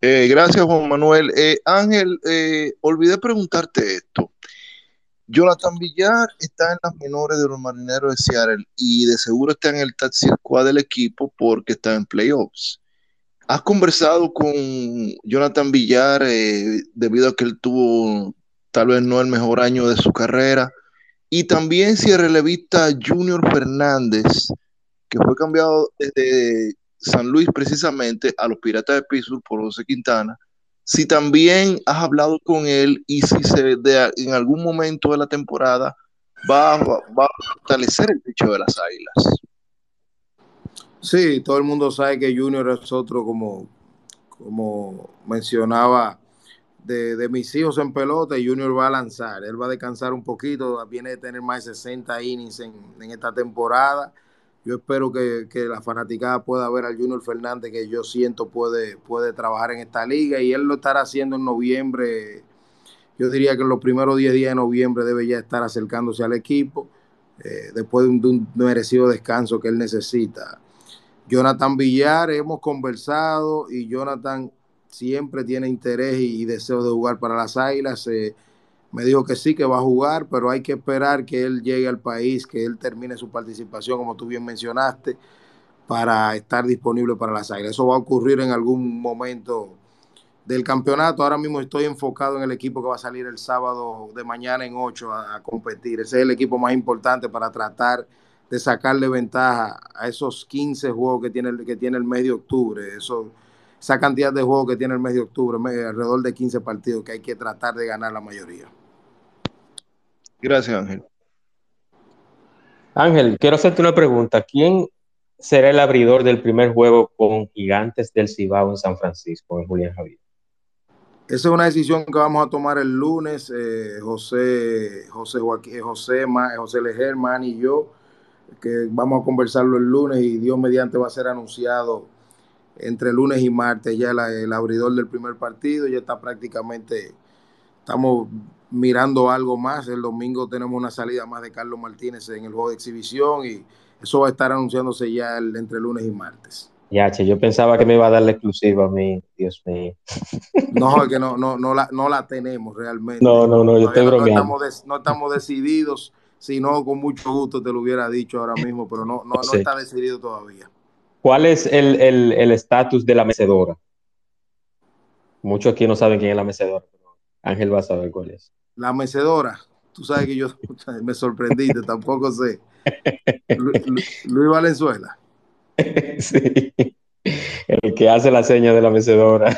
Eh, gracias, Juan Manuel. Eh, Ángel, eh, olvidé preguntarte esto. Jonathan Villar está en las menores de los marineros de Seattle y de seguro está en el taxi squad del equipo porque está en playoffs. ¿Has conversado con Jonathan Villar eh, debido a que él tuvo tal vez no el mejor año de su carrera? Y también si el relevista Junior Fernández, que fue cambiado desde San Luis precisamente a los Piratas de Pittsburgh por José Quintana, si también has hablado con él y si se de, en algún momento de la temporada va, va, a fortalecer el pecho de las águilas. Sí, todo el mundo sabe que Junior es otro, como, como mencionaba, de, de, mis hijos en pelota Junior va a lanzar. Él va a descansar un poquito, viene de tener más de 60 innings en, en esta temporada yo espero que, que, la fanaticada pueda ver al Junior Fernández que yo siento puede, puede trabajar en esta liga y él lo estará haciendo en noviembre. Yo diría que en los primeros 10 días de noviembre debe ya estar acercándose al equipo eh, después de un, de un, merecido descanso que él necesita. Jonathan Villar, hemos conversado y Jonathan siempre tiene interés y, deseo de jugar para las Águilas. Eh, me dijo que sí, que va a jugar, pero hay que esperar que él llegue al país, que él termine su participación, como tú bien mencionaste, para estar disponible para las águilas. Eso va a ocurrir en algún momento del campeonato. Ahora mismo estoy enfocado en el equipo que va a salir el sábado de mañana en 8 a, competir. Ese es el equipo más importante para tratar de sacarle ventaja a esos 15 juegos que tiene, el, que tiene el mes de octubre, eso, esa cantidad de juegos que tiene el mes de octubre, alrededor de 15 partidos que hay que tratar de ganar la mayoría. Gracias, Ángel. Ángel, quiero hacerte una pregunta. ¿Quién será el abridor del primer juego con Gigantes del Cibao en San Francisco, en Julián Javier? Esa es una decisión que vamos a tomar el lunes, eh, José, José, Joaquín, José, José Legerman y yo, que vamos a conversarlo el lunes y Dios mediante va a ser anunciado entre lunes y martes ya el abridor del primer partido, ya está prácticamente, estamos mirando algo más, el domingo tenemos una salida más de Carlos Martínez en el juego de exhibición y eso va a estar anunciándose ya entre lunes y martes. Ya, che, yo pensaba que me iba a dar la exclusiva a mí, Dios mío. No, es que no, no, no, la, no la tenemos realmente. No, no, no, yo estoy bromeando. No estamos, no estamos decididos, si no, con mucho gusto te lo hubiera dicho ahora mismo, pero no, no, no está decidido todavía. ¿Cuál es el estatus de la mecedora? Muchos aquí no saben quién es la mecedora, pero Ángel va a saber cuál es. La mecedora, tú sabes que yo [laughs] me sorprendiste, tampoco sé. Luis Valenzuela. [laughs] Sí. El que hace la seña de la mecedora.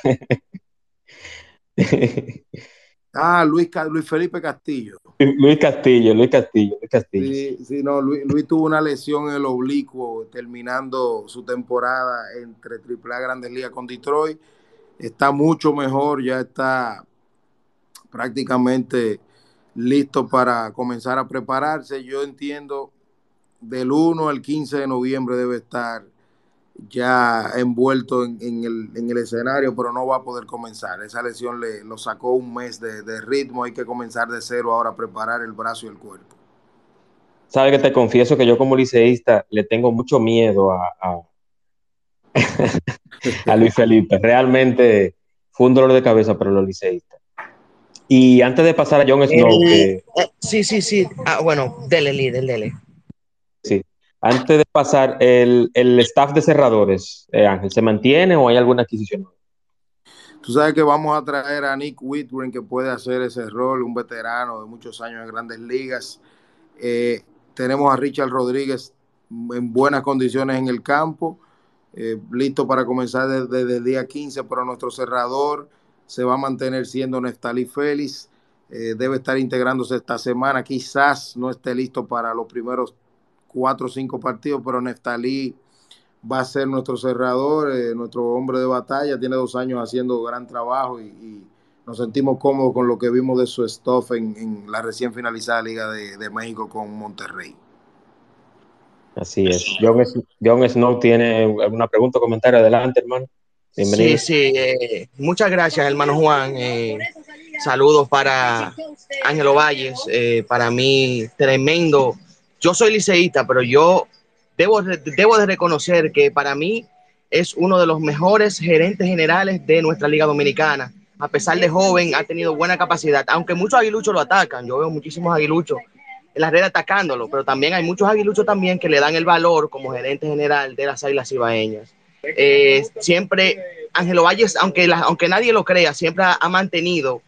[laughs] Ah, Luis, Luis Felipe Castillo. Luis Castillo, Luis Castillo, Luis Castillo. Sí, sí no, Luis, tuvo una lesión en el oblicuo terminando su temporada entre AAA Grandes Ligas con Detroit. Está mucho mejor, ya está prácticamente listo para comenzar a prepararse. Yo entiendo del 1 al 15 de noviembre debe estar ya envuelto en, el, escenario, pero no va a poder comenzar. Esa lesión le lo sacó un mes de, ritmo, hay que comenzar de cero ahora a preparar el brazo y el cuerpo. Sabe que te confieso que yo como liceísta le tengo mucho miedo a, a, [laughs] Luis Felipe. Realmente fue un dolor de cabeza para los liceístas. Y antes de pasar a John Snow. Eh, sí, sí, sí. Ah, bueno, dele, líder, dele. Sí. Antes de pasar, el, staff de cerradores, eh, Ángel, ¿se mantiene o hay alguna adquisición? Tú sabes que vamos a traer a Nick Whitburn, que puede hacer ese rol, un veterano de muchos años en grandes ligas. Eh, tenemos a Richard Rodríguez en buenas condiciones en el campo, eh, listo para comenzar desde, el día 15, pero nuestro cerrador se va a mantener siendo Neftali Félix. debe estar integrándose esta semana. Quizás no esté listo para los primeros cuatro o cinco partidos, pero Neftalí va a ser nuestro cerrador, eh, nuestro hombre de batalla, tiene dos años haciendo gran trabajo y, nos sentimos cómodos con lo que vimos de su stuff en, la recién finalizada Liga de, México con Monterrey. Así es. John, Snow tiene alguna pregunta o comentario. Adelante, hermano. Sí, sí. Eh, muchas gracias, hermano Juan. Eh, saludos para Ángelo Valles. para mí, tremendo yo soy liceísta, pero yo debo, debo de reconocer que para mí es uno de los mejores gerentes generales de nuestra Liga Dominicana. A pesar de joven, ha tenido buena capacidad, aunque muchos aguiluchos lo atacan. Yo veo muchísimos aguiluchos en la red atacándolo, pero también hay muchos aguiluchos también que le dan el valor como gerente general de las Águilas Ibaeñas. Eh, siempre, Ángelo Valles, aunque, aunque nadie lo crea, siempre ha mantenido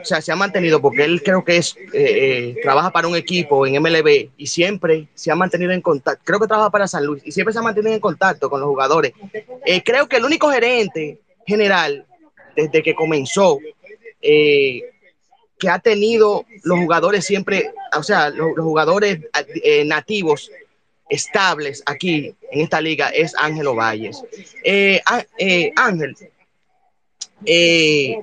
o sea, se ha mantenido porque él creo que es, eh, eh, trabaja para un equipo en MLB y siempre se ha mantenido en contacto, creo que trabaja para San Luis y siempre se ha mantenido en contacto con los jugadores. Creo que el único gerente general desde que comenzó que ha tenido los jugadores siempre, o sea, los, jugadores nativos estables aquí en esta liga es Ángelo Valles. Ángel, eh,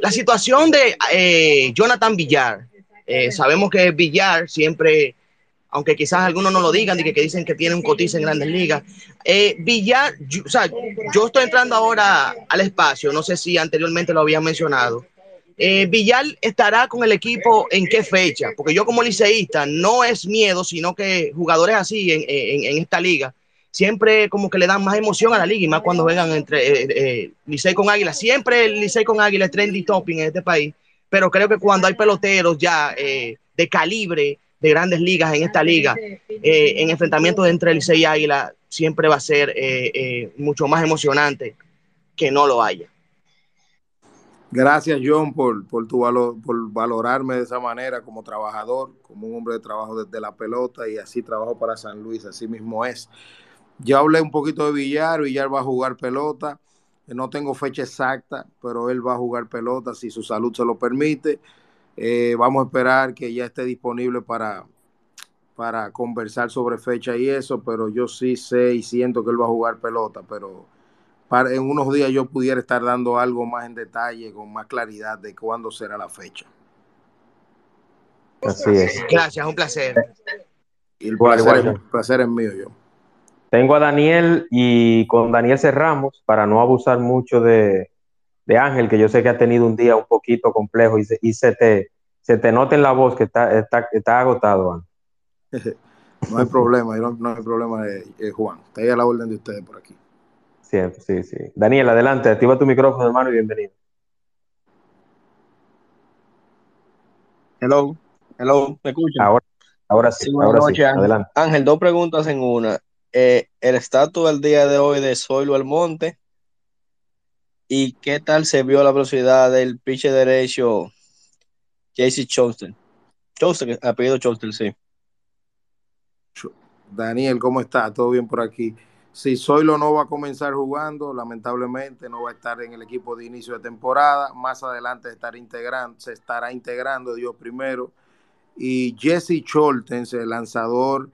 la situación de eh, Jonathan Villar, eh, sabemos que Villar siempre, aunque quizás algunos no lo digan, y que, dicen que tiene un cotiza en grandes ligas, Villar, o sea, yo estoy entrando ahora al espacio, no sé si anteriormente lo había mencionado. Villar estará con el equipo en qué fecha, porque yo como liceísta no es miedo, sino que jugadores así en, en esta liga siempre como que le dan más emoción a la liga y más cuando vengan entre eh, eh, Licey con Águila. Siempre el Licey con Águila es trendy topping en este país, pero creo que cuando hay peloteros ya eh, de calibre de grandes ligas en esta liga, en enfrentamiento entre Licey y Águila, siempre va a ser mucho más emocionante que no lo haya. Gracias, John, por, por, tu valor, por valorarme de esa manera como trabajador, como un hombre de trabajo desde la pelota y así trabajo para San Luis, así mismo es. Ya hablé un poquito de Villar, Villar va a jugar pelota, no tengo fecha exacta, pero él va a jugar pelota si su salud se lo permite. Eh, vamos a esperar que ya esté disponible para, para conversar sobre fecha y eso, pero yo sí sé y siento que él va a jugar pelota, pero para, en unos días yo pudiera estar dando algo más en detalle, con más claridad de cuándo será la fecha. Así es. Gracias, un placer. Y el placer, el placer es mío, yo. Tengo a Daniel y con Daniel cerramos para no abusar mucho de, de Ángel, que yo sé que ha tenido un día un poquito complejo y se, y se, te, se te nota en la voz que está, está, está agotado. [laughs] no hay problema, no, no hay problema, eh, eh, Juan. Está a la orden de ustedes por aquí. Siempre, sí, sí. Daniel, adelante, activa tu micrófono, hermano, y bienvenido. Hello, hello, ¿me escuchan? Ahora, ahora sí, ahora sí. Ángel. adelante. Ángel, dos preguntas en una. Eh, el estatus del día de hoy de Zoilo Almonte y qué tal se vio la velocidad del pitcher derecho JC Chostel. Chostel, apellido Chostel, sí. Daniel, ¿cómo está? ¿Todo bien por aquí? Si Zoilo no va a comenzar jugando, lamentablemente no va a estar en el equipo de inicio de temporada. Más adelante integrando, se estará integrando, Dios primero. Y Jesse Choltens, el lanzador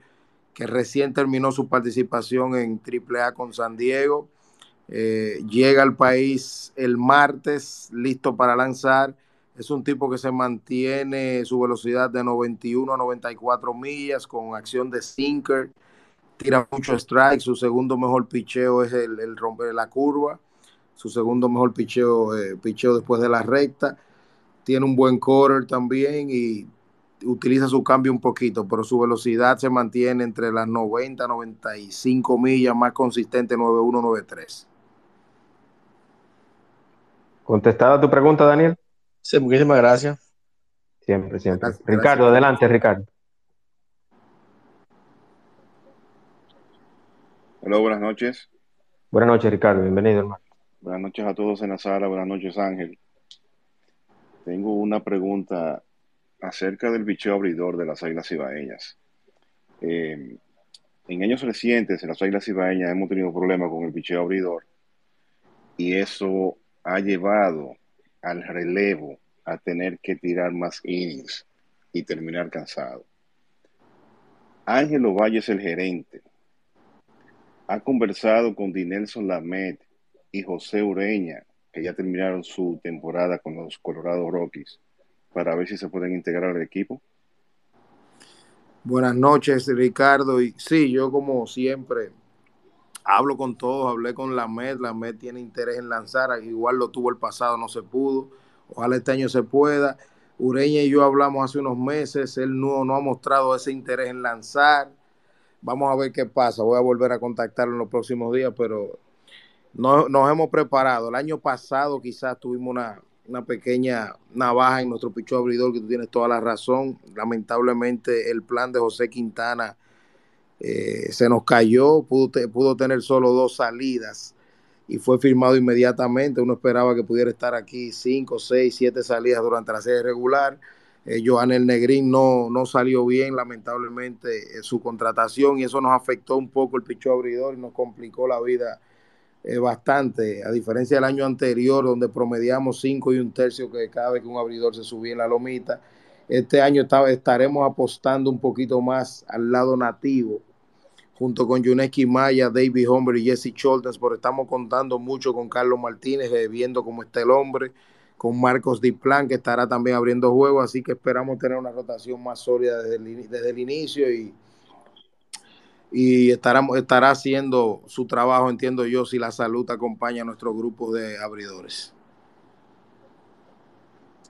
que recién terminó su participación en AAA con San Diego, eh, llega al país el martes, listo para lanzar. Es un tipo que se mantiene su velocidad de 91 a 94 millas con acción de sinker tira mucho strike, su segundo mejor picheo es el, el romper la curva, su segundo mejor picheo, eh, picheo después de la recta, tiene un buen quarter también y utiliza su cambio un poquito, pero su velocidad se mantiene entre las 90 95 millas, más consistente 91 93. ¿Contestada tu pregunta, Daniel? Sí, muchísimas gracias. Siempre, siempre. Gracias, Ricardo, gracias. adelante, Ricardo. Hola, buenas noches. Buenas noches, Ricardo. Bienvenido, hermano. Buenas noches a todos en la sala. Buenas noches, Ángel. Tengo una pregunta acerca del bicheo abridor de las águilas ibaeñas. Eh, en años recientes, en las águilas ibaeñas hemos tenido problemas con el bicheo abridor y eso ha llevado al relevo a tener que tirar más innings y terminar cansado. Ángel Ovalle es el gerente ha conversado con Dinelson Lamet y José Ureña, que ya terminaron su temporada con los Colorado Rockies, para ver si se pueden integrar al equipo. Buenas noches, Ricardo. Y sí, yo como siempre hablo con todos, hablé con Lamet, Lamet tiene interés en lanzar, igual lo tuvo el pasado, no se pudo. Ojalá este año se pueda. Ureña y yo hablamos hace unos meses, él no, no ha mostrado ese interés en lanzar Vamos a ver qué pasa. Voy a volver a contactarlo en los próximos días, pero no, nos hemos preparado. El año pasado quizás tuvimos una, una pequeña navaja en nuestro picho abridor, que tú tienes toda la razón. Lamentablemente el plan de José Quintana eh, se nos cayó, pudo, pudo tener solo dos salidas y fue firmado inmediatamente. Uno esperaba que pudiera estar aquí cinco, seis, siete salidas durante la serie regular eh, Joanel Negrín no, no salió bien, lamentablemente, eh, su contratación y eso nos afectó un poco el picho abridor y nos complicó la vida eh, bastante, a diferencia del año anterior, donde promediamos cinco y un tercio que cada vez que un abridor se subía en la lomita. Este año estaremos apostando un poquito más al lado nativo, junto con Yuneski Maya, David Hombre y Jesse Choltens, porque estamos contando mucho con Carlos Martínez, eh, viendo cómo está el hombre con Marcos Diplan, que estará también abriendo juego, así que esperamos tener una rotación más sólida desde el, desde el inicio y, y estará, estará haciendo su trabajo, entiendo yo, si la salud acompaña a nuestro grupo de abridores.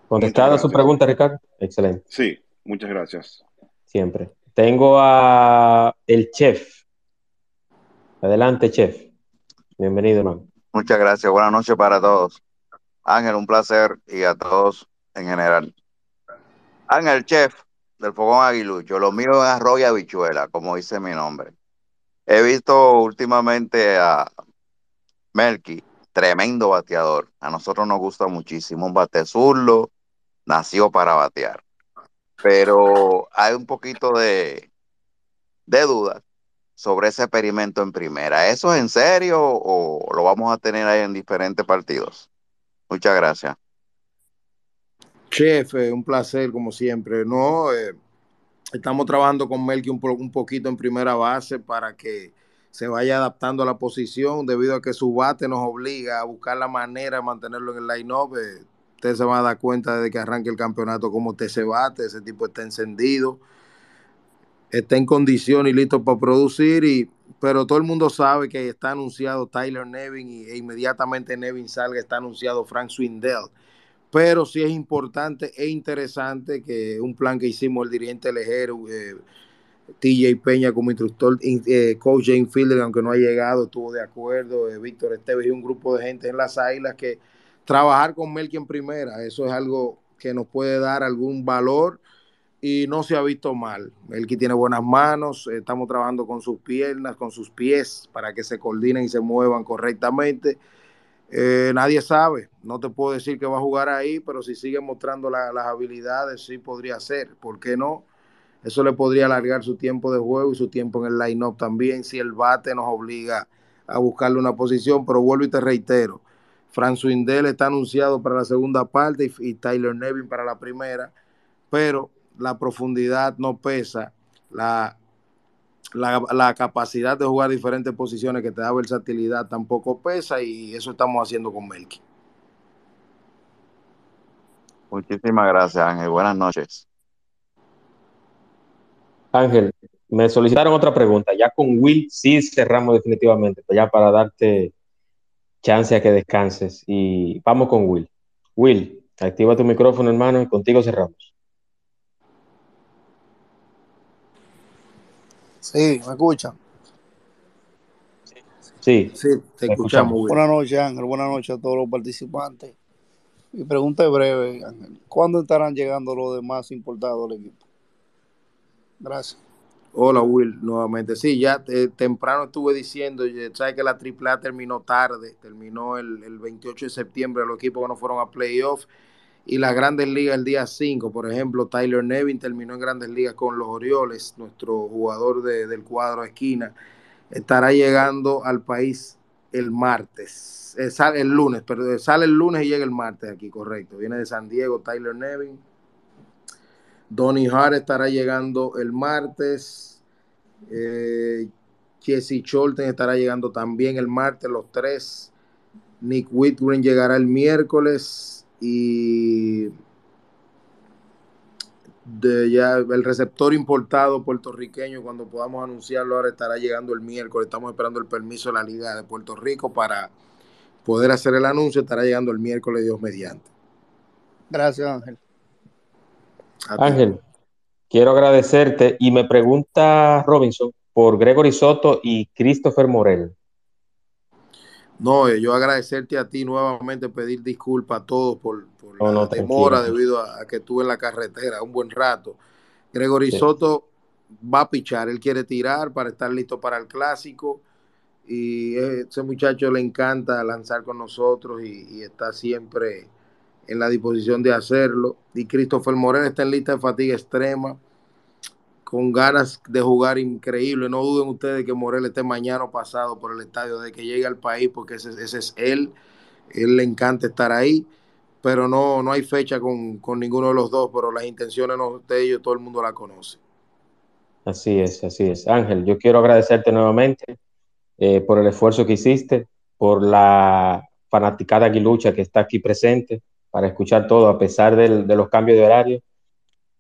Contestada su pregunta, Ricardo. Excelente. Sí, muchas gracias. Siempre. Tengo a el chef. Adelante, chef. Bienvenido, hermano. Muchas gracias. Buenas noches para todos. Ángel, un placer y a todos en general. Ángel, chef del Fogón Aguilucho, lo mío es arroz y habichuela, como dice mi nombre. He visto últimamente a Melky tremendo bateador. A nosotros nos gusta muchísimo. Un bate zurdo, nació para batear. Pero hay un poquito de, de duda sobre ese experimento en primera. ¿Eso es en serio o lo vamos a tener ahí en diferentes partidos? Muchas gracias. Chef, un placer como siempre. No, eh, estamos trabajando con Melky un, un, poquito en primera base para que se vaya adaptando a la posición debido a que su bate nos obliga a buscar la manera de mantenerlo en el line-up. Eh, usted se va a dar cuenta desde que arranque el campeonato cómo usted se bate, ese tipo está encendido está en condición y listo para producir, y, pero todo el mundo sabe que está anunciado Tyler Nevin y e inmediatamente Nevin salga, está anunciado Frank Swindell. Pero sí es importante e interesante que un plan que hicimos el dirigente Lejero, eh, TJ Peña como instructor, eh, coach Jane Fielder, aunque no ha llegado, estuvo de acuerdo, eh, Víctor Esteves y un grupo de gente en las águilas que trabajar con Melky en primera, eso es algo que nos puede dar algún valor y no se ha visto mal. que tiene buenas manos, estamos trabajando con sus piernas, con sus pies, para que se coordinen y se muevan correctamente. Eh, nadie sabe, no te puedo decir que va a jugar ahí, pero si sigue mostrando las habilidades, sí podría ser. ¿Por qué no? Eso le podría alargar su tiempo de juego y su tiempo en el line-up también, si el bate nos obliga a buscarle una posición. Pero vuelvo y te reitero, Fran Swindell está anunciado para la segunda parte y Tyler Nevin para la primera, pero la profundidad no pesa, la, la, capacidad de jugar diferentes posiciones que te da versatilidad tampoco pesa y eso estamos haciendo con Melky. Muchísimas gracias, Ángel. Buenas noches. Ángel, me solicitaron otra pregunta. Ya con Will sí cerramos definitivamente, pues ya para darte chance a que descanses. Y vamos con Will. Will, activa tu micrófono, hermano, y contigo cerramos. Sí, ¿me escuchan? Sí, sí, te escuchamos. Buenas noches, Ángel. Buenas noches a todos los participantes. Mi pregunta es breve, Ángel. ¿Cuándo estarán llegando los demás importados al equipo? Gracias. Hola, Will, nuevamente. Sí, ya eh, temprano estuve diciendo, sabes que la AAA terminó tarde, terminó el, el 28 de septiembre, los equipos que no fueron a playoff y las grandes ligas el día 5. Por ejemplo, Tyler Nevin terminó en grandes ligas con los Orioles, nuestro jugador del cuadro esquina. Estará llegando al país el martes, eh, sale el lunes, pero sale el lunes y llega el martes aquí, correcto. Viene de San Diego, Tyler Nevin. Donny Hart estará llegando el martes. Eh, Jesse Cholten estará llegando también el martes, los tres. Nick Whitgren llegará el miércoles y de ya el receptor importado puertorriqueño, cuando podamos anunciarlo ahora, estará llegando el miércoles. Estamos esperando el permiso de la Liga de Puerto Rico para poder hacer el anuncio. Estará llegando el miércoles, Dios mediante. Gracias, Ángel. Ángel, quiero agradecerte y me pregunta Robinson por Gregory Soto y Christopher Morel. No, eh, yo agradecerte a ti nuevamente, pedir disculpas a todos por, la demora debido a, que estuve en la carretera un buen rato. Gregory Soto va a pichar, él quiere tirar para estar listo para el clásico y ese muchacho le encanta lanzar con nosotros y, y está siempre en la disposición de hacerlo. Y Christopher Moreno está en lista de fatiga extrema con ganas de jugar increíble. No duden ustedes que Morel esté mañana o pasado por el estadio de que llegue al país, porque ese, es él. Él le encanta estar ahí, pero no, no hay fecha con, ninguno de los dos, pero las intenciones de ellos todo el mundo la conoce. Así es, así es. Ángel, yo quiero agradecerte nuevamente eh, por el esfuerzo que hiciste, por la fanaticada aguilucha que está aquí presente para escuchar todo a pesar de los cambios de horario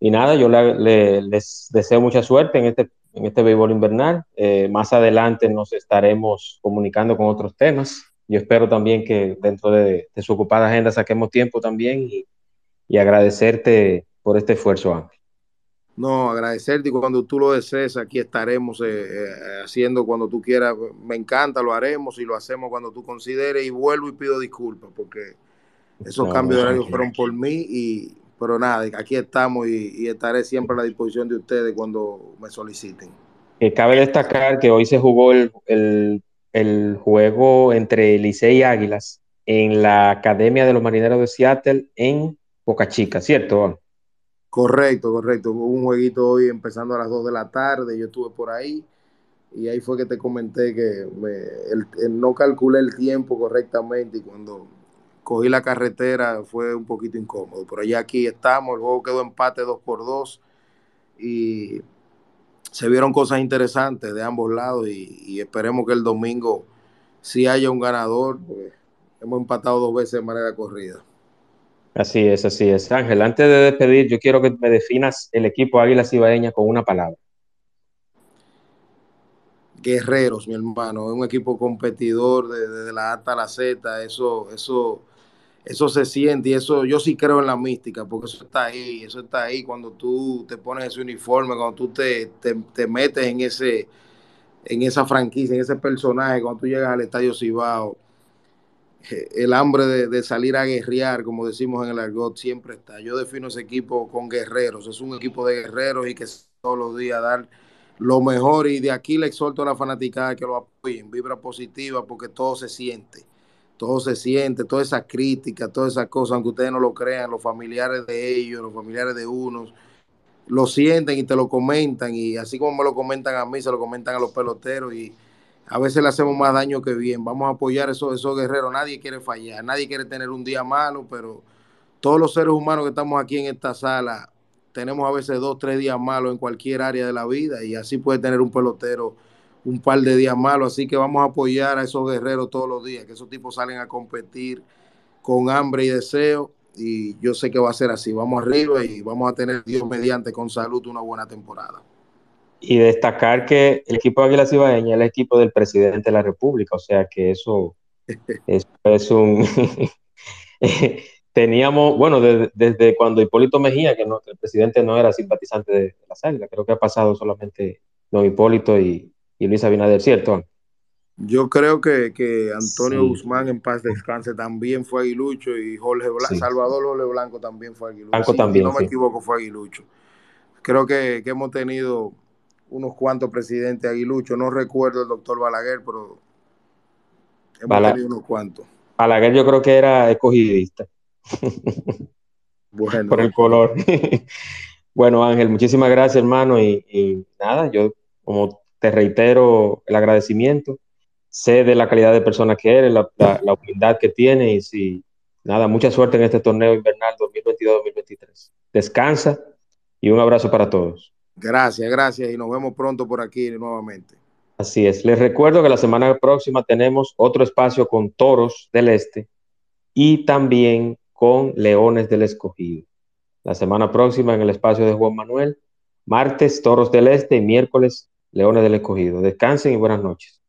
y nada, yo les deseo mucha suerte en este, en este béisbol invernal. Eh, más adelante nos estaremos comunicando con otros temas. Yo espero también que dentro de, su ocupada agenda saquemos tiempo también y, y agradecerte por este esfuerzo, Ángel. No, agradecerte y cuando tú lo desees, aquí estaremos eh, eh, haciendo cuando tú quieras. Me encanta, lo haremos y lo hacemos cuando tú consideres. Y vuelvo y pido disculpas porque esos cambios de horario fueron por mí y, pero nada, aquí estamos y, estaré siempre a la disposición de ustedes cuando me soliciten. cabe destacar que hoy se jugó el, juego entre Licey y Águilas en la Academia de los Marineros de Seattle en Boca Chica, ¿cierto? Correcto, correcto. Hubo un jueguito hoy empezando a las 2 de la tarde, yo estuve por ahí y ahí fue que te comenté que no calculé el tiempo correctamente y cuando cogí la carretera fue un poquito incómodo. Pero ya aquí estamos, el juego quedó empate 2 por 2 y se vieron cosas interesantes de ambos lados y, esperemos que el domingo si haya un ganador, pues hemos empatado dos veces de manera corrida. Así es, así es. Ángel, antes de despedir, yo quiero que me definas el equipo Águila Cibaeña con una palabra. Guerreros, mi hermano, es un equipo competidor desde de la A hasta la Z, eso, eso, eso se siente y eso yo sí creo en la mística, porque eso está ahí, eso está ahí cuando tú te pones ese uniforme, cuando tú te, te, metes en ese en esa franquicia, en ese personaje, cuando tú llegas al Estadio Cibao, eh, el hambre de, de, salir a guerrear, como decimos en el argot, siempre está. Yo defino ese equipo con guerreros, es un equipo de guerreros y que todos los días dar lo mejor y de aquí le exhorto a la fanaticada que lo apoyen, vibra positiva porque todo se siente todo se siente, toda esa crítica, todas esas cosas, aunque ustedes no lo crean, los familiares de ellos, los familiares de unos, lo sienten y te lo comentan, y así como me lo comentan a mí, se lo comentan a los peloteros, y a veces le hacemos más daño que bien. Vamos a apoyar esos, esos guerreros, nadie quiere fallar, nadie quiere tener un día malo, pero todos los seres humanos que estamos aquí en esta sala, tenemos a veces dos, tres días malos en cualquier área de la vida, y así puede tener un pelotero un par de días malos, así que vamos a apoyar a esos guerreros todos los días, que esos tipos salen a competir con hambre y deseo, y yo sé que va a ser así, vamos arriba y vamos a tener Dios mediante con salud una buena temporada. Y destacar que el equipo de Águila Cibaeña es el equipo del presidente de la República, o sea que eso, [laughs] es un... [laughs] Teníamos, bueno, desde, cuando Hipólito Mejía, que, no, el presidente no era simpatizante de, las águilas, creo que ha pasado solamente don Hipólito y, y Luis Abinader, ¿cierto? Yo creo que, Antonio Guzmán en paz descanse también fue aguilucho y Jorge Blanco, Salvador Jorge Blanco también fue aguilucho. Blanco también, si no me equivoco fue aguilucho. Creo que, hemos tenido unos cuantos presidentes aguiluchos, no recuerdo el doctor Balaguer, pero hemos tenido unos cuantos. Balaguer yo creo que era escogidista. bueno. [laughs] Por el color. [laughs] bueno, Ángel, muchísimas gracias, hermano, y, y nada, yo como te reitero el agradecimiento. Sé de la calidad de persona que eres, la, la, humildad que tienes y nada, mucha suerte en este torneo invernal 2022-2023. Descansa y un abrazo para todos. Gracias, gracias y nos vemos pronto por aquí nuevamente. Así es. Les recuerdo que la semana próxima tenemos otro espacio con Toros del Este y también con Leones del Escogido. La semana próxima en el espacio de Juan Manuel, martes Toros del Este y miércoles Leones del Escogido. Descansen y buenas noches.